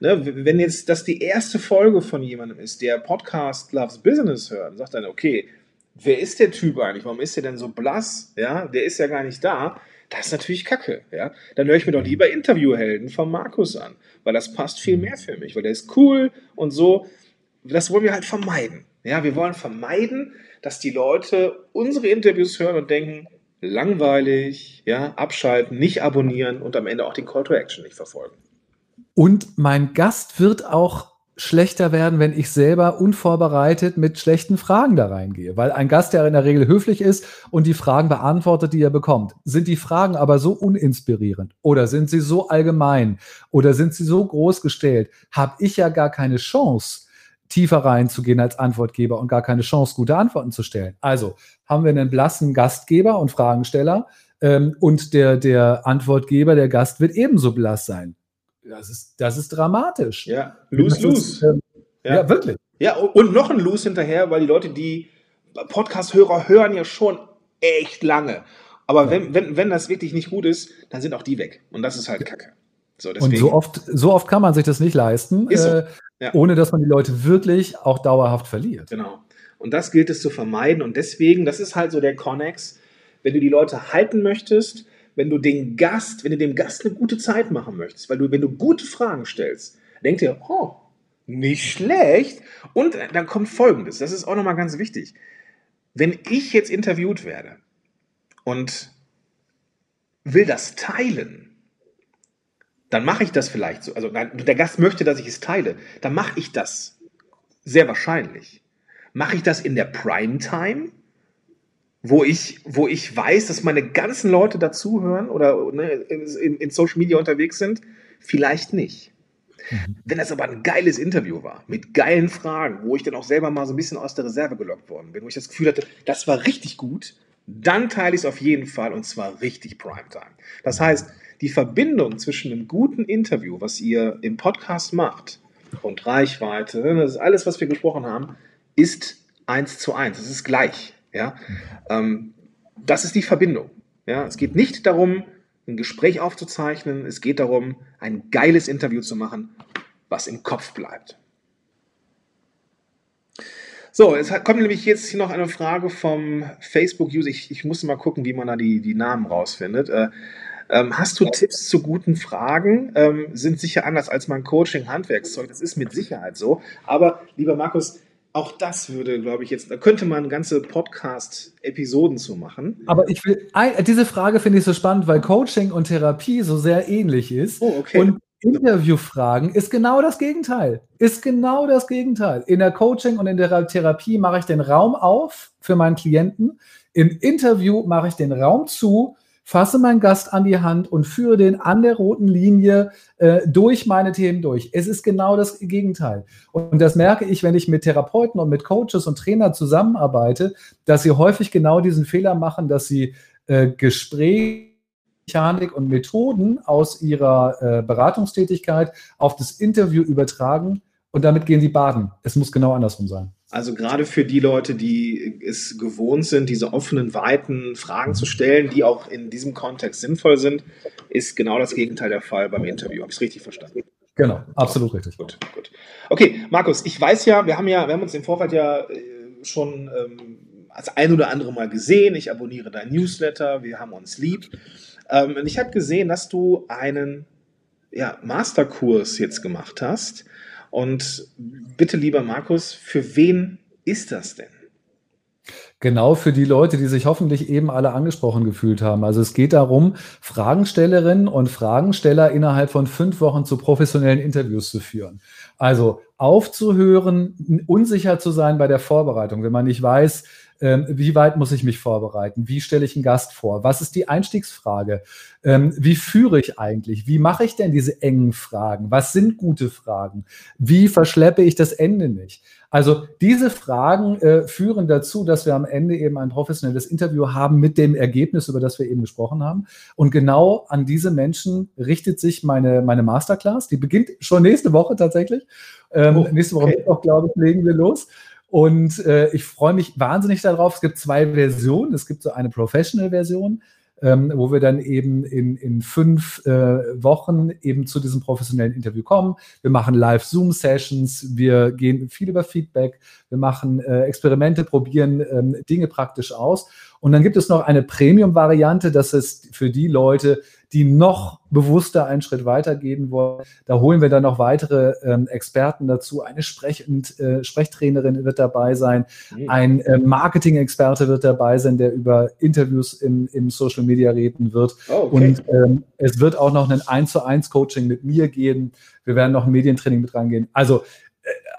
ne, wenn jetzt das die erste Folge von jemandem ist, der Podcast Loves Business hört, und sagt dann, okay, wer ist der Typ eigentlich? Warum ist der denn so blass? Ja, der ist ja gar nicht da. Das ist natürlich Kacke, ja. Dann höre ich mir doch lieber Interviewhelden von Markus an, weil das passt viel mehr für mich, weil der ist cool und so. Das wollen wir halt vermeiden. Ja, wir wollen vermeiden, dass die Leute unsere Interviews hören und denken, langweilig, ja, abschalten, nicht abonnieren und am Ende auch den Call to Action nicht verfolgen. Und mein Gast wird auch schlechter werden, wenn ich selber unvorbereitet mit schlechten Fragen da reingehe. Weil ein Gast, der in der Regel höflich ist und die Fragen beantwortet, die er bekommt, sind die Fragen aber so uninspirierend oder sind sie so allgemein oder sind sie so groß gestellt, habe ich ja gar keine Chance, tiefer reinzugehen als Antwortgeber und gar keine Chance, gute Antworten zu stellen. Also haben wir einen blassen Gastgeber und Fragensteller ähm, und der, der Antwortgeber, der Gast wird ebenso blass sein. Das ist, das ist dramatisch. Ja, lose, lose. Ähm, ja. ja. wirklich. Ja, und noch ein Lose hinterher, weil die Leute, die Podcast-Hörer hören ja schon echt lange. Aber ja. wenn, wenn, wenn das wirklich nicht gut ist, dann sind auch die weg. Und das ist halt Kacke. So, und so oft, so oft kann man sich das nicht leisten. Ist so. Äh, ja. ohne dass man die Leute wirklich auch dauerhaft verliert. Genau. Und das gilt es zu vermeiden. Und deswegen, das ist halt so der Connex, wenn du die Leute halten möchtest, wenn du den Gast, wenn du dem Gast eine gute Zeit machen möchtest, weil du, wenn du gute Fragen stellst, denkt dir, oh, nicht schlecht. Und dann kommt Folgendes, das ist auch nochmal ganz wichtig. Wenn ich jetzt interviewt werde und will das teilen, dann mache ich das vielleicht so. Also der Gast möchte, dass ich es teile. Dann mache ich das sehr wahrscheinlich. Mache ich das in der Primetime, wo ich, wo ich weiß, dass meine ganzen Leute dazuhören oder ne, in, in, Social Media unterwegs sind? Vielleicht nicht. Mhm. Wenn das aber ein geiles Interview war, mit geilen Fragen, wo ich dann auch selber mal so ein bisschen aus der Reserve gelockt worden bin, wo ich das Gefühl hatte, das war richtig gut, dann teile ich es auf jeden Fall und zwar richtig Primetime. Das heißt, die Verbindung zwischen einem guten Interview, was ihr im Podcast macht, und Reichweite, ne, das ist alles, was wir gesprochen haben, ist eins zu eins. Es ist gleich. Ja? Ähm, das ist die Verbindung. Ja? Es geht nicht darum, ein Gespräch aufzuzeichnen. Es geht darum, ein geiles Interview zu machen, was im Kopf bleibt. So, es kommt nämlich jetzt hier noch eine Frage vom Facebook-User. Ich, ich muss mal gucken, wie man da die, die Namen rausfindet. Äh, ähm, hast du Tipps zu guten Fragen? Ähm, sind sicher anders als mein Coaching-Handwerkszeug. Das ist mit Sicherheit so. Aber, lieber Markus, auch das würde, glaube ich, jetzt, da könnte man ganze Podcast-Episoden zu machen. Aber ich will, diese Frage finde ich so spannend, weil Coaching und Therapie so sehr ähnlich ist. Oh, okay. Und Interviewfragen ist genau das Gegenteil. Ist genau das Gegenteil. In der Coaching und in der Therapie mache ich den Raum auf für meinen Klienten. Im Interview mache ich den Raum zu fasse meinen Gast an die Hand und führe den an der roten Linie äh, durch meine Themen durch. Es ist genau das Gegenteil. Und das merke ich, wenn ich mit Therapeuten und mit Coaches und Trainern zusammenarbeite, dass sie häufig genau diesen Fehler machen, dass sie äh, Gespräche Mechanik und Methoden aus ihrer äh, Beratungstätigkeit auf das Interview übertragen und damit gehen sie baden. Es muss genau andersrum sein. Also gerade für die Leute, die es gewohnt sind, diese offenen, weiten Fragen zu stellen, die auch in diesem Kontext sinnvoll sind, ist genau das Gegenteil der Fall beim Interview. Habe ich es richtig verstanden? Genau, absolut richtig. Gut, gut. Okay, Markus, ich weiß ja, wir haben ja, wir haben uns im Vorfeld ja äh, schon ähm, als ein oder andere Mal gesehen. Ich abonniere dein Newsletter, wir haben uns lieb. Ähm, und ich habe gesehen, dass du einen ja, Masterkurs jetzt gemacht hast. Und bitte, lieber Markus, für wen ist das denn? Genau für die Leute, die sich hoffentlich eben alle angesprochen gefühlt haben. Also es geht darum, Fragenstellerinnen und Fragensteller innerhalb von fünf Wochen zu professionellen Interviews zu führen. Also aufzuhören, unsicher zu sein bei der Vorbereitung, wenn man nicht weiß, ähm, wie weit muss ich mich vorbereiten? Wie stelle ich einen Gast vor? Was ist die Einstiegsfrage? Ähm, wie führe ich eigentlich? Wie mache ich denn diese engen Fragen? Was sind gute Fragen? Wie verschleppe ich das Ende nicht? Also diese Fragen äh, führen dazu, dass wir am Ende eben ein professionelles Interview haben mit dem Ergebnis, über das wir eben gesprochen haben. Und genau an diese Menschen richtet sich meine, meine Masterclass. Die beginnt schon nächste Woche tatsächlich. Ähm, oh, nächste Woche okay. Mittwoch, glaube ich, legen wir los. Und äh, ich freue mich wahnsinnig darauf. Es gibt zwei Versionen. Es gibt so eine Professional-Version, ähm, wo wir dann eben in, in fünf äh, Wochen eben zu diesem professionellen Interview kommen. Wir machen Live-Zoom-Sessions, wir gehen viel über Feedback, wir machen äh, Experimente, probieren ähm, Dinge praktisch aus. Und dann gibt es noch eine Premium-Variante, das ist für die Leute, die noch bewusster einen Schritt weitergehen wollen. Da holen wir dann noch weitere ähm, Experten dazu. Eine Sprech- und äh, Sprechtrainerin wird dabei sein. Mhm. Ein äh, Marketing-Experte wird dabei sein, der über Interviews im, im Social Media reden wird. Oh, okay. Und ähm, es wird auch noch ein 1 zu 1 Coaching mit mir geben. Wir werden noch ein Medientraining mit rangehen. Also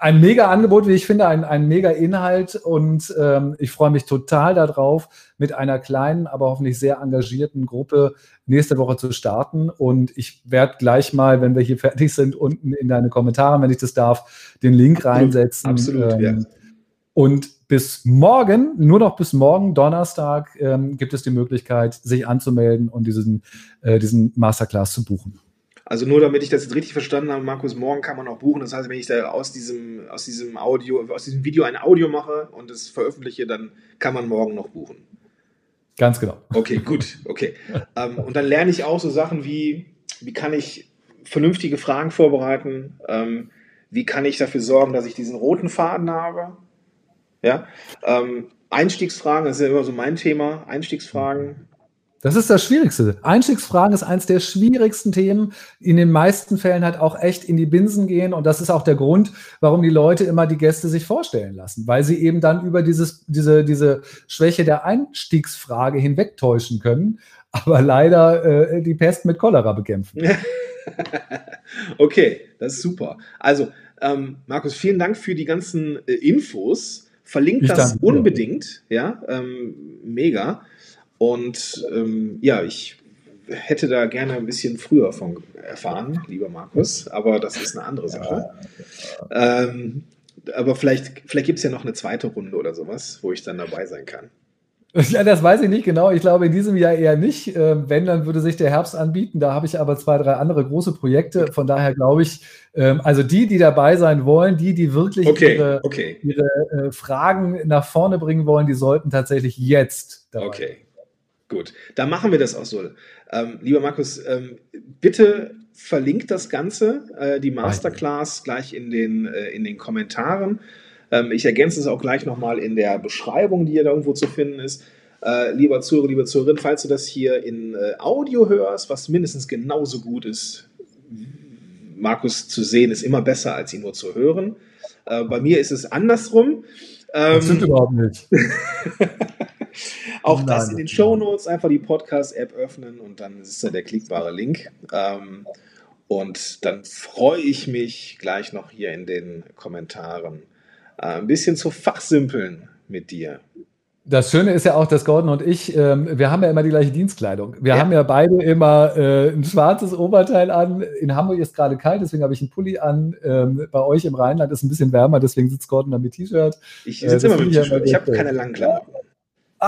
ein mega Angebot, wie ich finde, ein, ein mega Inhalt und ähm, ich freue mich total darauf, mit einer kleinen, aber hoffentlich sehr engagierten Gruppe nächste Woche zu starten. Und ich werde gleich mal, wenn wir hier fertig sind, unten in deine Kommentare, wenn ich das darf, den Link reinsetzen. Absolut, ähm, ja. Und bis morgen, nur noch bis morgen, Donnerstag, ähm, gibt es die Möglichkeit, sich anzumelden und diesen, äh, diesen Masterclass zu buchen. Also nur damit ich das jetzt richtig verstanden habe, Markus, morgen kann man auch buchen. Das heißt, wenn ich da aus diesem, aus diesem Audio, aus diesem Video ein Audio mache und es veröffentliche, dann kann man morgen noch buchen. Ganz genau. Okay, gut, okay. ähm, und dann lerne ich auch so Sachen wie, wie kann ich vernünftige Fragen vorbereiten? Ähm, wie kann ich dafür sorgen, dass ich diesen roten Faden habe? Ja. Ähm, Einstiegsfragen, das ist ja immer so mein Thema. Einstiegsfragen. Das ist das Schwierigste. Einstiegsfragen ist eines der schwierigsten Themen, in den meisten Fällen halt auch echt in die Binsen gehen. Und das ist auch der Grund, warum die Leute immer die Gäste sich vorstellen lassen, weil sie eben dann über dieses, diese, diese Schwäche der Einstiegsfrage hinwegtäuschen können, aber leider äh, die Pest mit Cholera bekämpfen. okay, das ist super. Also, ähm, Markus, vielen Dank für die ganzen äh, Infos. Verlinkt ich das unbedingt. Ja, ähm, mega. Und ähm, ja, ich hätte da gerne ein bisschen früher von erfahren, lieber Markus, aber das ist eine andere Sache. Ähm, aber vielleicht, vielleicht gibt es ja noch eine zweite Runde oder sowas, wo ich dann dabei sein kann. Ja, das weiß ich nicht genau. Ich glaube in diesem Jahr eher nicht. Ähm, wenn, dann würde sich der Herbst anbieten. Da habe ich aber zwei, drei andere große Projekte. Von daher glaube ich, ähm, also die, die dabei sein wollen, die, die wirklich okay, ihre, okay. ihre äh, Fragen nach vorne bringen wollen, die sollten tatsächlich jetzt dabei Okay, Gut, dann machen wir das auch so. Ähm, lieber Markus, ähm, bitte verlinkt das Ganze, äh, die Masterclass, gleich in den, äh, in den Kommentaren. Ähm, ich ergänze es auch gleich nochmal in der Beschreibung, die hier da irgendwo zu finden ist. Äh, lieber Zuhörer, liebe Zuhörerin, falls du das hier in äh, Audio hörst, was mindestens genauso gut ist, Markus zu sehen, ist immer besser, als ihn nur zu hören. Äh, bei mir ist es andersrum. das stimmt ähm, überhaupt nicht. Auch Nein, das in den Show Notes, einfach die Podcast-App öffnen und dann ist da der klickbare Link. Ähm, und dann freue ich mich gleich noch hier in den Kommentaren äh, ein bisschen zu fachsimpeln mit dir. Das Schöne ist ja auch, dass Gordon und ich, ähm, wir haben ja immer die gleiche Dienstkleidung. Wir ja. haben ja beide immer äh, ein schwarzes Oberteil an. In Hamburg ist gerade kalt, deswegen habe ich einen Pulli an. Ähm, bei euch im Rheinland ist es ein bisschen wärmer, deswegen sitzt Gordon dann mit T-Shirt. Ich sitze äh, immer mit T-Shirt. Ich habe keine langen Klamotten.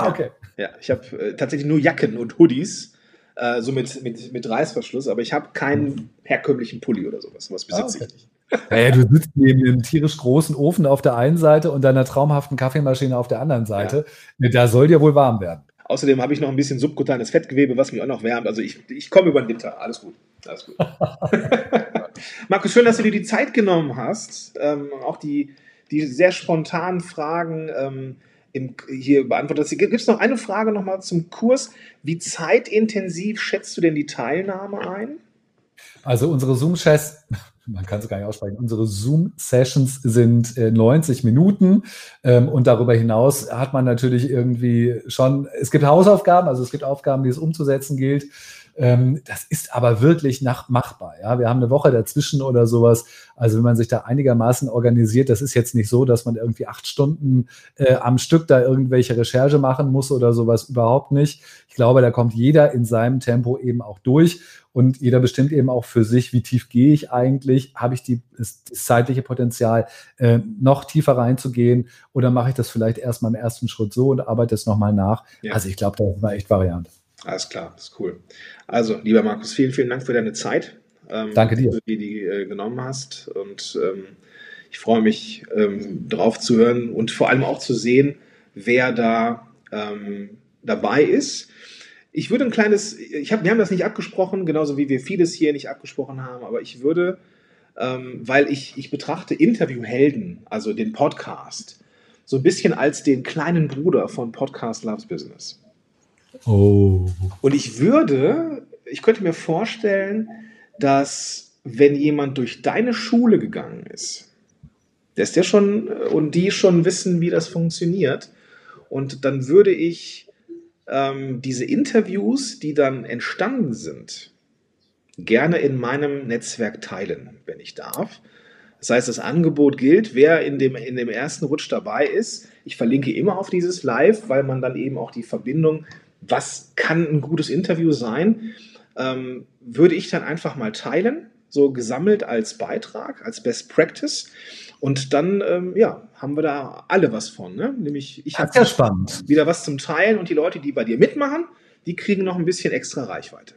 Ah, okay. Ja, ich habe äh, tatsächlich nur Jacken und Hoodies, äh, so mit, mit, mit Reißverschluss, aber ich habe keinen herkömmlichen Pulli oder sowas. Was besitze ah, okay. ich nicht. Naja, du sitzt neben einem tierisch großen Ofen auf der einen Seite und deiner traumhaften Kaffeemaschine auf der anderen Seite. Ja. Da soll dir wohl warm werden. Außerdem habe ich noch ein bisschen subkutanes Fettgewebe, was mich auch noch wärmt. Also ich, ich komme über den Winter. Alles gut. Alles gut. Markus, schön, dass du dir die Zeit genommen hast. Ähm, auch die, die sehr spontanen Fragen ähm, im, hier beantwortet. Gibt es noch eine Frage nochmal zum Kurs? Wie zeitintensiv schätzt du denn die Teilnahme ein? Also unsere Zoom-Chats man kann es gar nicht aussprechen. Unsere Zoom-Sessions sind äh, 90 Minuten ähm, und darüber hinaus hat man natürlich irgendwie schon, es gibt Hausaufgaben, also es gibt Aufgaben, die es umzusetzen gilt. Ähm, das ist aber wirklich nach machbar. Ja, wir haben eine Woche dazwischen oder sowas. Also wenn man sich da einigermaßen organisiert, das ist jetzt nicht so, dass man irgendwie acht Stunden äh, am Stück da irgendwelche Recherche machen muss oder sowas überhaupt nicht. Ich glaube, da kommt jeder in seinem Tempo eben auch durch und jeder bestimmt eben auch für sich, wie tief gehe ich eigentlich? Habe ich die, das, zeitliche Potenzial, äh, noch tiefer reinzugehen? Oder mache ich das vielleicht erstmal im ersten Schritt so und arbeite es nochmal nach? Ja. Also ich glaube, das war echt Variante. Alles klar, das ist cool. Also, lieber Markus, vielen, vielen Dank für deine Zeit. Ähm, Danke dir. Dass du die äh, genommen hast. Und ähm, ich freue mich, ähm, drauf zu hören und vor allem auch zu sehen, wer da ähm, dabei ist. Ich würde ein kleines, ich hab, wir haben das nicht abgesprochen, genauso wie wir vieles hier nicht abgesprochen haben, aber ich würde, ähm, weil ich, ich betrachte Interviewhelden, also den Podcast, so ein bisschen als den kleinen Bruder von Podcast Loves Business. Oh. Und ich würde, ich könnte mir vorstellen, dass wenn jemand durch deine Schule gegangen ist, dass der schon und die schon wissen, wie das funktioniert. Und dann würde ich ähm, diese Interviews, die dann entstanden sind, gerne in meinem Netzwerk teilen, wenn ich darf. Das heißt, das Angebot gilt, wer in dem, in dem ersten Rutsch dabei ist. Ich verlinke immer auf dieses Live, weil man dann eben auch die Verbindung, was kann ein gutes Interview sein, ähm, würde ich dann einfach mal teilen, so gesammelt als Beitrag, als Best Practice. Und dann, ähm, ja, haben wir da alle was von. Ne? Nämlich, ich habe ja spannend. wieder was zum Teilen und die Leute, die bei dir mitmachen, die kriegen noch ein bisschen extra Reichweite.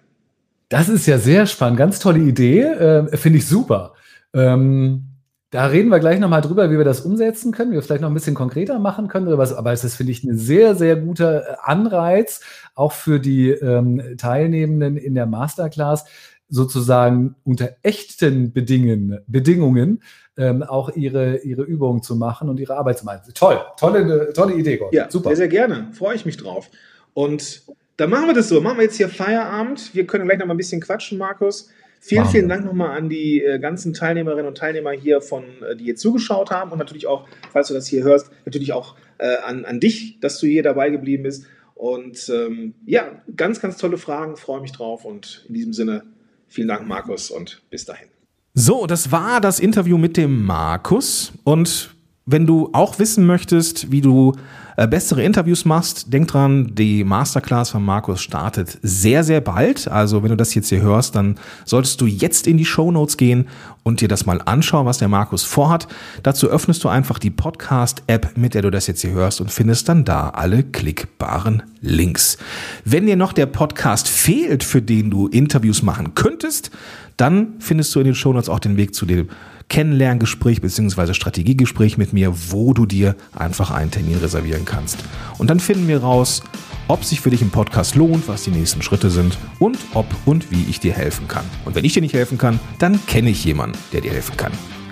Das ist ja sehr spannend, ganz tolle Idee, äh, finde ich super. Ähm, da reden wir gleich nochmal drüber, wie wir das umsetzen können, wie wir vielleicht noch ein bisschen konkreter machen können oder was. Aber es ist, finde ich, ein sehr, sehr guter äh, Anreiz, auch für die ähm, Teilnehmenden in der Masterclass, sozusagen unter echten Bedingen, Bedingungen ähm, auch ihre, ihre Übungen zu machen und ihre Arbeit zu machen. Toll, tolle, tolle Idee, Gott. Ja, super. Sehr, sehr gerne. Freue ich mich drauf. Und dann machen wir das so. Machen wir jetzt hier Feierabend. Wir können gleich noch mal ein bisschen quatschen, Markus. Vielen, vielen Dank nochmal an die äh, ganzen Teilnehmerinnen und Teilnehmer hier, von, äh, die hier zugeschaut haben und natürlich auch, falls du das hier hörst, natürlich auch äh, an, an dich, dass du hier dabei geblieben bist. Und ähm, ja, ganz, ganz tolle Fragen, freue mich drauf und in diesem Sinne vielen Dank, Markus, und bis dahin. So, das war das Interview mit dem Markus. Und wenn du auch wissen möchtest, wie du äh, bessere Interviews machst, denk dran, die Masterclass von Markus startet sehr, sehr bald. Also wenn du das jetzt hier hörst, dann solltest du jetzt in die Show Notes gehen und dir das mal anschauen, was der Markus vorhat. Dazu öffnest du einfach die Podcast-App, mit der du das jetzt hier hörst und findest dann da alle klickbaren Links. Wenn dir noch der Podcast fehlt, für den du Interviews machen könntest, dann findest du in den Show Notes auch den Weg zu dem Kennenlerngespräch bzw. Strategiegespräch mit mir, wo du dir einfach einen Termin reservieren kannst. Und dann finden wir raus, ob sich für dich ein Podcast lohnt, was die nächsten Schritte sind und ob und wie ich dir helfen kann. Und wenn ich dir nicht helfen kann, dann kenne ich jemanden, der dir helfen kann.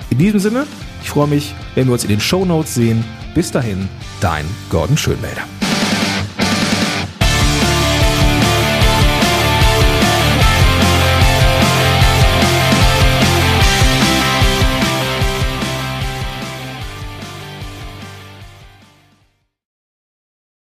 In diesem Sinne, ich freue mich, wenn wir uns in den Show Notes sehen. Bis dahin, dein Gordon Schönmelder.